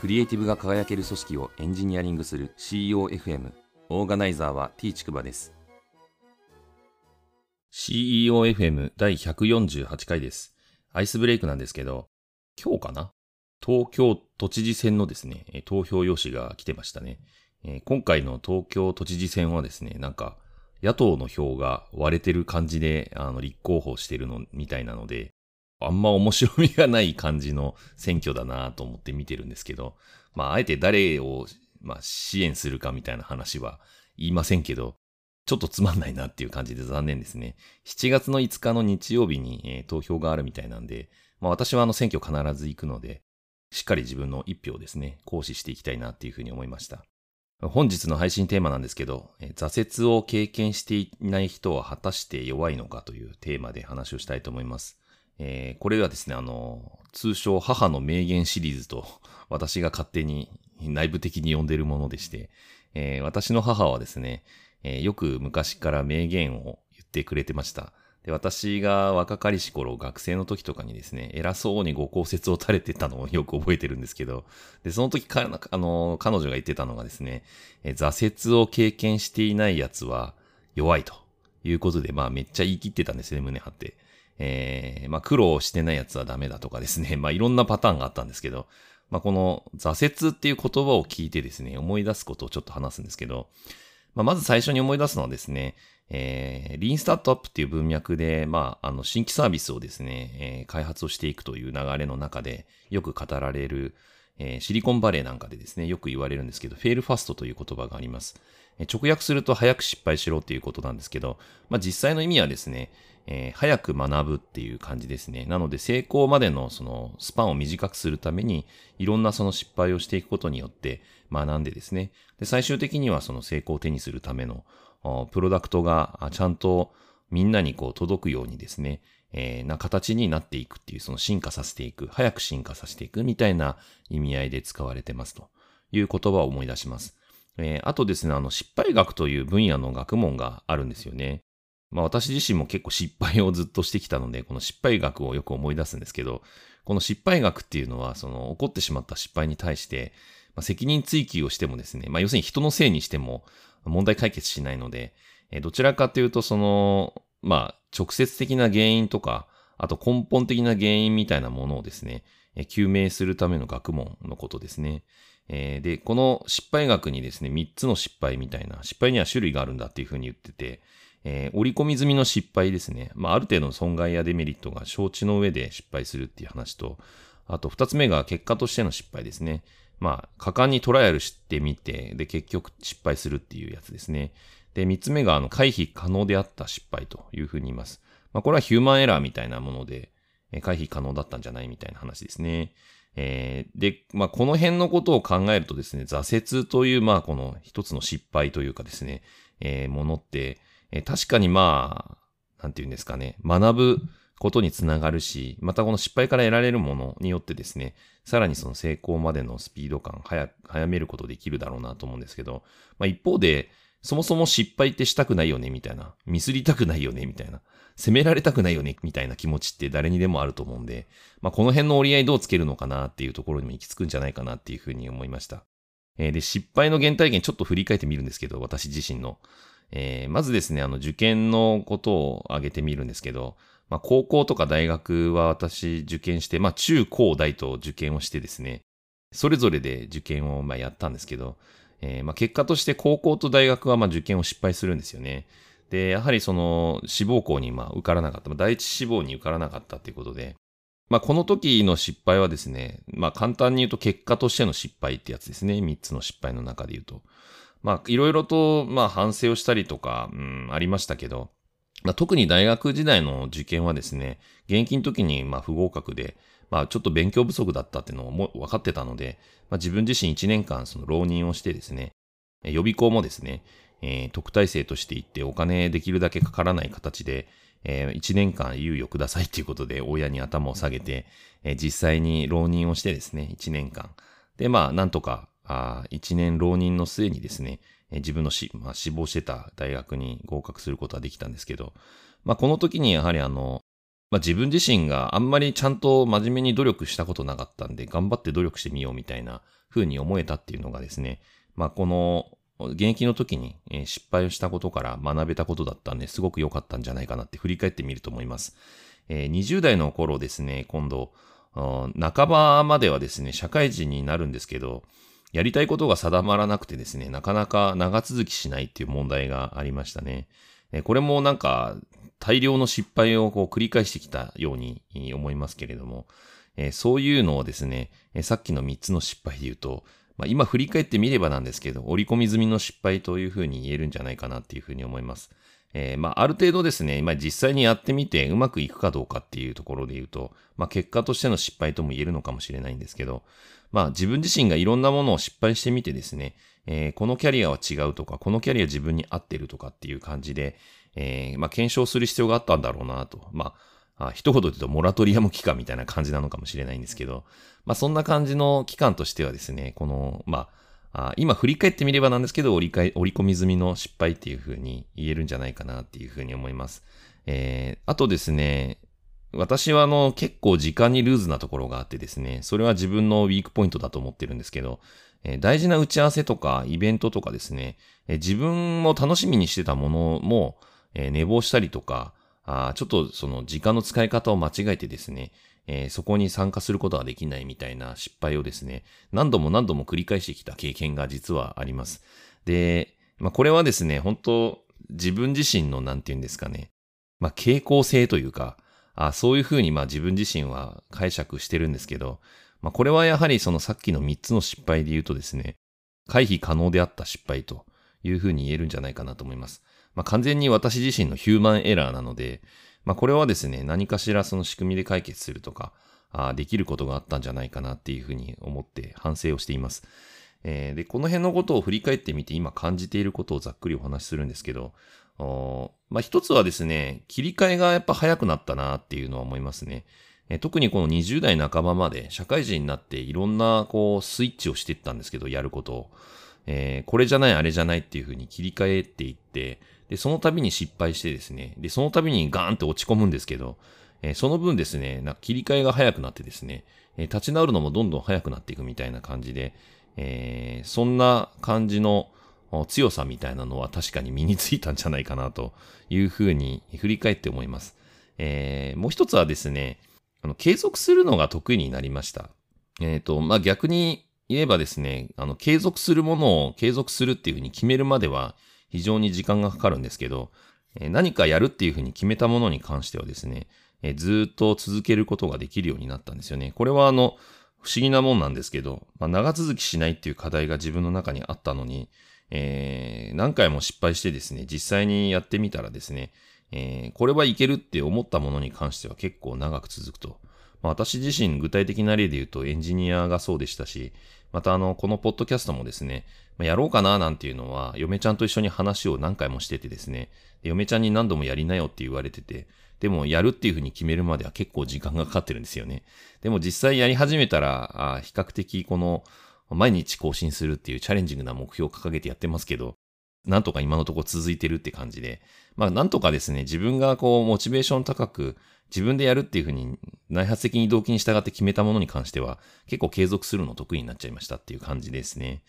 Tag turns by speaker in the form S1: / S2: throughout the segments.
S1: クリエイティブが輝ける組織をエンジニアリングする CEOFM オーガナイザーは T ちくばです。CEOFM 第148回です。アイスブレイクなんですけど今日かな？東京都知事選のですね投票用紙が来てましたね。今回の東京都知事選はですねなんか野党の票が割れてる感じであの立候補してるのみたいなのであんま面白みがない感じの選挙だなと思って見てるんですけど、まあ、あえて誰を、まあ、支援するかみたいな話は言いませんけど、ちょっとつまんないなっていう感じで残念ですね。7月の5日の日曜日に、えー、投票があるみたいなんで、まあ、私はあの選挙必ず行くので、しっかり自分の一票ですね、行使していきたいなっていうふうに思いました。本日の配信テーマなんですけど、挫折を経験していない人は果たして弱いのかというテーマで話をしたいと思います。えー、これはですね、あの、通称母の名言シリーズと 私が勝手に内部的に呼んでるものでして、えー、私の母はですね、えー、よく昔から名言を言ってくれてました。で、私が若かりし頃、学生の時とかにですね、偉そうにご公説を垂れてたのを よく覚えてるんですけど、で、その時か、あの、彼女が言ってたのがですね、え挫折を経験していない奴は弱いということで、まあめっちゃ言い切ってたんですね、胸張って。えー、まあ苦労してないやつはダメだとかですね、まあいろんなパターンがあったんですけど、まあこの挫折っていう言葉を聞いてですね、思い出すことをちょっと話すんですけど、まあまず最初に思い出すのはですね、えー、リーンスタートアップっていう文脈で、まあ、あの、新規サービスをですね、えー、開発をしていくという流れの中で、よく語られる、えー、シリコンバレーなんかでですね、よく言われるんですけど、フェールファストという言葉があります。直訳すると早く失敗しろっていうことなんですけど、まあ実際の意味はですね、えー、早く学ぶっていう感じですね。なので成功までのそのスパンを短くするために、いろんなその失敗をしていくことによって学んでですね。で、最終的にはその成功を手にするための、プロダクトがちゃんとみんなにこう届くようにですね、えー、な形になっていくっていう、その進化させていく、早く進化させていくみたいな意味合いで使われてますという言葉を思い出します。えー、あとですね、あの失敗学という分野の学問があるんですよね。まあ私自身も結構失敗をずっとしてきたので、この失敗学をよく思い出すんですけど、この失敗学っていうのは、その起こってしまった失敗に対して、まあ、責任追及をしてもですね、まあ要するに人のせいにしても問題解決しないので、えどちらかというとその、まあ直接的な原因とか、あと根本的な原因みたいなものをですね、究明するための学問のことですね。えー、で、この失敗学にですね、3つの失敗みたいな、失敗には種類があるんだっていうふうに言ってて、えー、折り込み済みの失敗ですね。まあ、ある程度の損害やデメリットが承知の上で失敗するっていう話と、あと二つ目が結果としての失敗ですね。まあ、果敢にトライアルしてみて、で、結局失敗するっていうやつですね。で、三つ目が、あの、回避可能であった失敗というふうに言います。まあ、これはヒューマンエラーみたいなもので、回避可能だったんじゃないみたいな話ですね。えー、で、まあ、この辺のことを考えるとですね、挫折という、まあ、この一つの失敗というかですね、えー、ものって、えー、確かにまあ、なんて言うんですかね、学ぶことにつながるし、またこの失敗から得られるものによってですね、さらにその成功までのスピード感、早、早めることできるだろうなと思うんですけど、まあ一方で、そもそも失敗ってしたくないよね、みたいな。ミスりたくないよね、みたいな。責められたくないよね、みたいな気持ちって誰にでもあると思うんで、まあこの辺の折り合いどうつけるのかなっていうところにも行き着くんじゃないかなっていうふうに思いました。えー、で、失敗の原体験ちょっと振り返ってみるんですけど、私自身の。えー、まずですね、あの、受験のことを挙げてみるんですけど、まあ、高校とか大学は私受験して、まあ、中高大と受験をしてですね、それぞれで受験をまあやったんですけど、えー、まあ結果として高校と大学はまあ受験を失敗するんですよね。で、やはりその志望校にまあ受からなかった、第一志望に受からなかったということで、まあこの時の失敗はですね、まあ簡単に言うと結果としての失敗ってやつですね。三つの失敗の中で言うと。まあいろいろとまあ反省をしたりとか、うん、ありましたけど、まあ、特に大学時代の受験はですね、現役の時にまあ不合格で、まあちょっと勉強不足だったっていうのをも分かってたので、まあ、自分自身1年間その浪人をしてですね、予備校もですね、えー、特待生として行ってお金できるだけかからない形で、えー、1年間猶予くださいということで親に頭を下げて、えー、実際に浪人をしてですね、1年間。で、まあなんとか、あ1年浪人の末にですね、え自分のし、まあ、志望してた大学に合格することはできたんですけど、まあ、この時にやはりあの、まあ自分自身があんまりちゃんと真面目に努力したことなかったんで、頑張って努力してみようみたいな風に思えたっていうのがですね、まあこの現役の時に失敗をしたことから学べたことだったんで、すごく良かったんじゃないかなって振り返ってみると思います。20代の頃ですね、今度、半ばまではですね、社会人になるんですけど、やりたいことが定まらなくてですね、なかなか長続きしないっていう問題がありましたね。これもなんか大量の失敗をこう繰り返してきたように思いますけれども、そういうのをですね、さっきの3つの失敗で言うと、まあ、今振り返ってみればなんですけど、折り込み済みの失敗というふうに言えるんじゃないかなっていうふうに思います。えー、まあ、ある程度ですね、今実際にやってみてうまくいくかどうかっていうところで言うと、まあ、結果としての失敗とも言えるのかもしれないんですけど、まあ、自分自身がいろんなものを失敗してみてですね、えー、このキャリアは違うとか、このキャリア自分に合ってるとかっていう感じで、えー、まあ、検証する必要があったんだろうなと。まあ、あ一言で言うとモラトリアム期間みたいな感じなのかもしれないんですけど、まあ、そんな感じの期間としてはですね、この、まあ、今振り返ってみればなんですけど、折り返折り込み済みの失敗っていう風に言えるんじゃないかなっていう風に思います。えー、あとですね、私はあの結構時間にルーズなところがあってですね、それは自分のウィークポイントだと思ってるんですけど、えー、大事な打ち合わせとかイベントとかですね、えー、自分も楽しみにしてたものも、えー、寝坊したりとか、あちょっとその時間の使い方を間違えてですね、えー、そこに参加することができないみたいな失敗をですね、何度も何度も繰り返してきた経験が実はあります。で、まあ、これはですね、本当自分自身のなんて言うんですかね、まあ、傾向性というか、あそういうふうにまあ自分自身は解釈してるんですけど、まあ、これはやはりそのさっきの3つの失敗で言うとですね、回避可能であった失敗というふうに言えるんじゃないかなと思います。まあ、完全に私自身のヒューマンエラーなので、まあ、これはですね、何かしらその仕組みで解決するとか、あできることがあったんじゃないかなっていうふうに思って反省をしています。えー、で、この辺のことを振り返ってみて今感じていることをざっくりお話しするんですけど、まあ、一つはですね、切り替えがやっぱ早くなったなっていうのは思いますね。えー、特にこの20代半ばまで社会人になっていろんなこうスイッチをしていったんですけど、やることを。えー、これじゃないあれじゃないっていうふうに切り替えていって、で、その度に失敗してですね、で、その度にガーンって落ち込むんですけど、えー、その分ですね、なんか切り替えが早くなってですね、えー、立ち直るのもどんどん早くなっていくみたいな感じで、えー、そんな感じの強さみたいなのは確かに身についたんじゃないかなというふうに振り返って思います。えー、もう一つはですね、あの継続するのが得意になりました。えっ、ー、と、まあ、逆に言えばですね、あの、継続するものを継続するっていうふうに決めるまでは、非常に時間がかかるんですけど、何かやるっていうふうに決めたものに関してはですね、ずっと続けることができるようになったんですよね。これはあの、不思議なもんなんですけど、まあ、長続きしないっていう課題が自分の中にあったのに、えー、何回も失敗してですね、実際にやってみたらですね、えー、これはいけるって思ったものに関しては結構長く続くと。まあ、私自身具体的な例で言うとエンジニアがそうでしたし、またあの、このポッドキャストもですね、やろうかななんていうのは、嫁ちゃんと一緒に話を何回もしててですね、嫁ちゃんに何度もやりなよって言われてて、でもやるっていうふうに決めるまでは結構時間がかかってるんですよね。でも実際やり始めたら、あ比較的この、毎日更新するっていうチャレンジングな目標を掲げてやってますけど、なんとか今のところ続いてるって感じで、まあなんとかですね、自分がこうモチベーション高く自分でやるっていうふうに内発的に動機に従って決めたものに関しては結構継続するの得意になっちゃいましたっていう感じですね。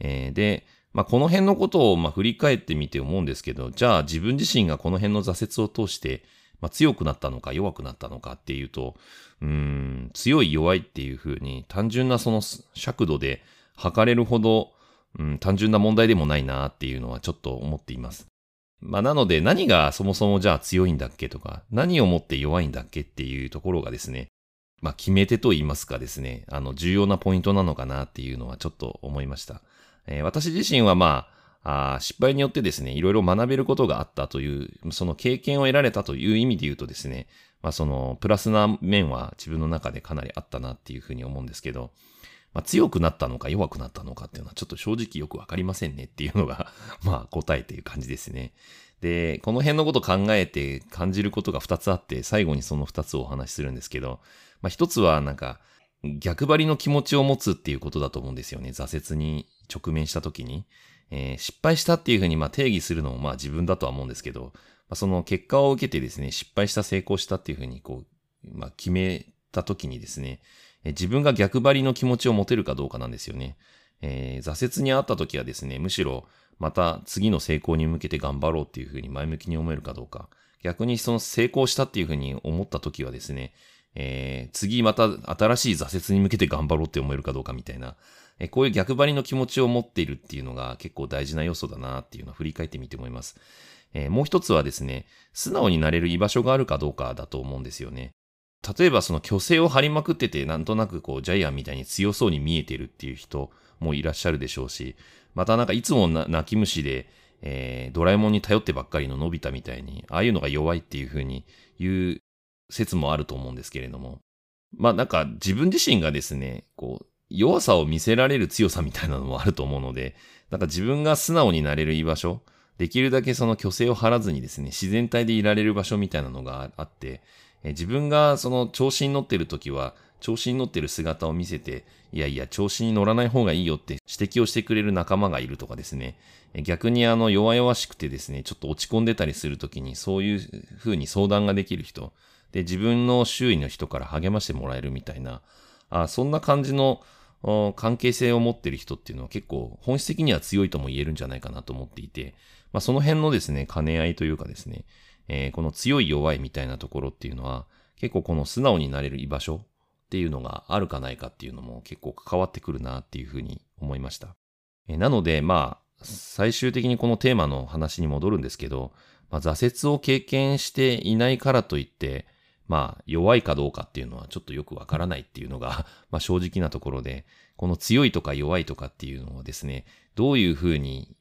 S1: えー、で、まあこの辺のことをまあ振り返ってみて思うんですけど、じゃあ自分自身がこの辺の挫折を通してまあ、強くなったのか弱くなったのかっていうと、うん、強い弱いっていうふうに単純なその尺度で測れるほど、うん、単純な問題でもないなっていうのはちょっと思っています。まあなので何がそもそもじゃあ強いんだっけとか、何をもって弱いんだっけっていうところがですね、まあ決め手と言いますかですね、あの重要なポイントなのかなっていうのはちょっと思いました。えー、私自身はまあ、あ失敗によってですね、いろいろ学べることがあったという、その経験を得られたという意味で言うとですね、まあそのプラスな面は自分の中でかなりあったなっていうふうに思うんですけど、まあ、強くなったのか弱くなったのかっていうのはちょっと正直よくわかりませんねっていうのが まあ答えていう感じですね。で、この辺のこと考えて感じることが2つあって、最後にその2つをお話しするんですけど、まあ1つはなんか逆張りの気持ちを持つっていうことだと思うんですよね。挫折に直面した時に。えー、失敗したっていうふうにまあ定義するのもまあ自分だとは思うんですけど、まあ、その結果を受けてですね、失敗した成功したっていうふうにこう、まあ、決めた時にですね、自分が逆張りの気持ちを持てるかどうかなんですよね。えー、挫折にあった時はですね、むしろまた次の成功に向けて頑張ろうっていうふうに前向きに思えるかどうか。逆にその成功したっていうふうに思った時はですね、えー、次また新しい挫折に向けて頑張ろうって思えるかどうかみたいな、えー、こういう逆張りの気持ちを持っているっていうのが結構大事な要素だなっていうのを振り返ってみて思います。えー、もう一つはですね、素直になれる居場所があるかどうかだと思うんですよね。例えばその虚勢を張りまくってて、なんとなくこうジャイアンみたいに強そうに見えてるっていう人もいらっしゃるでしょうし、またなんかいつも泣き虫で、えー、ドラえもんに頼ってばっかりののび太みたいに、ああいうのが弱いっていう風に言う説もあると思うんですけれども。まあなんか自分自身がですね、こう、弱さを見せられる強さみたいなのもあると思うので、なんか自分が素直になれる居場所、できるだけその虚勢を張らずにですね、自然体でいられる場所みたいなのがあって、え自分がその調子に乗ってる時は、調子に乗ってる姿を見せて、いやいや、調子に乗らない方がいいよって指摘をしてくれる仲間がいるとかですね。逆にあの、弱々しくてですね、ちょっと落ち込んでたりするときに、そういう風に相談ができる人。で、自分の周囲の人から励ましてもらえるみたいな、あそんな感じの関係性を持ってる人っていうのは結構本質的には強いとも言えるんじゃないかなと思っていて、まあその辺のですね、兼ね合いというかですね、えー、この強い弱いみたいなところっていうのは、結構この素直になれる居場所っていうのがあるかないかっていうのも結構関わってくるなっていうふうに思いました。えー、なので、まあ、最終的にこのテーマの話に戻るんですけど、まあ、挫折を経験していないからといって、まあ、弱いかどうかっていうのはちょっとよくわからないっていうのが、まあ正直なところで、この強いとか弱いとかっていうのをですね、どういうふうに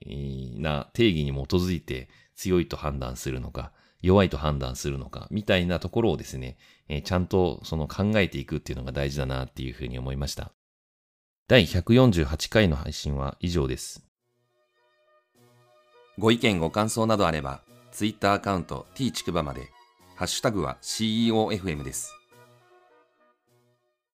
S1: な定義に基づいて強いと判断するのか、弱いと判断するのか、みたいなところをですね、えー、ちゃんとその考えていくっていうのが大事だなっていうふうに思いました。第148回の配信は以上です。
S2: ご意見ご感想などあれば、ツイッターアカウント t ちくばまで、ハッシュタグは CEOFM です。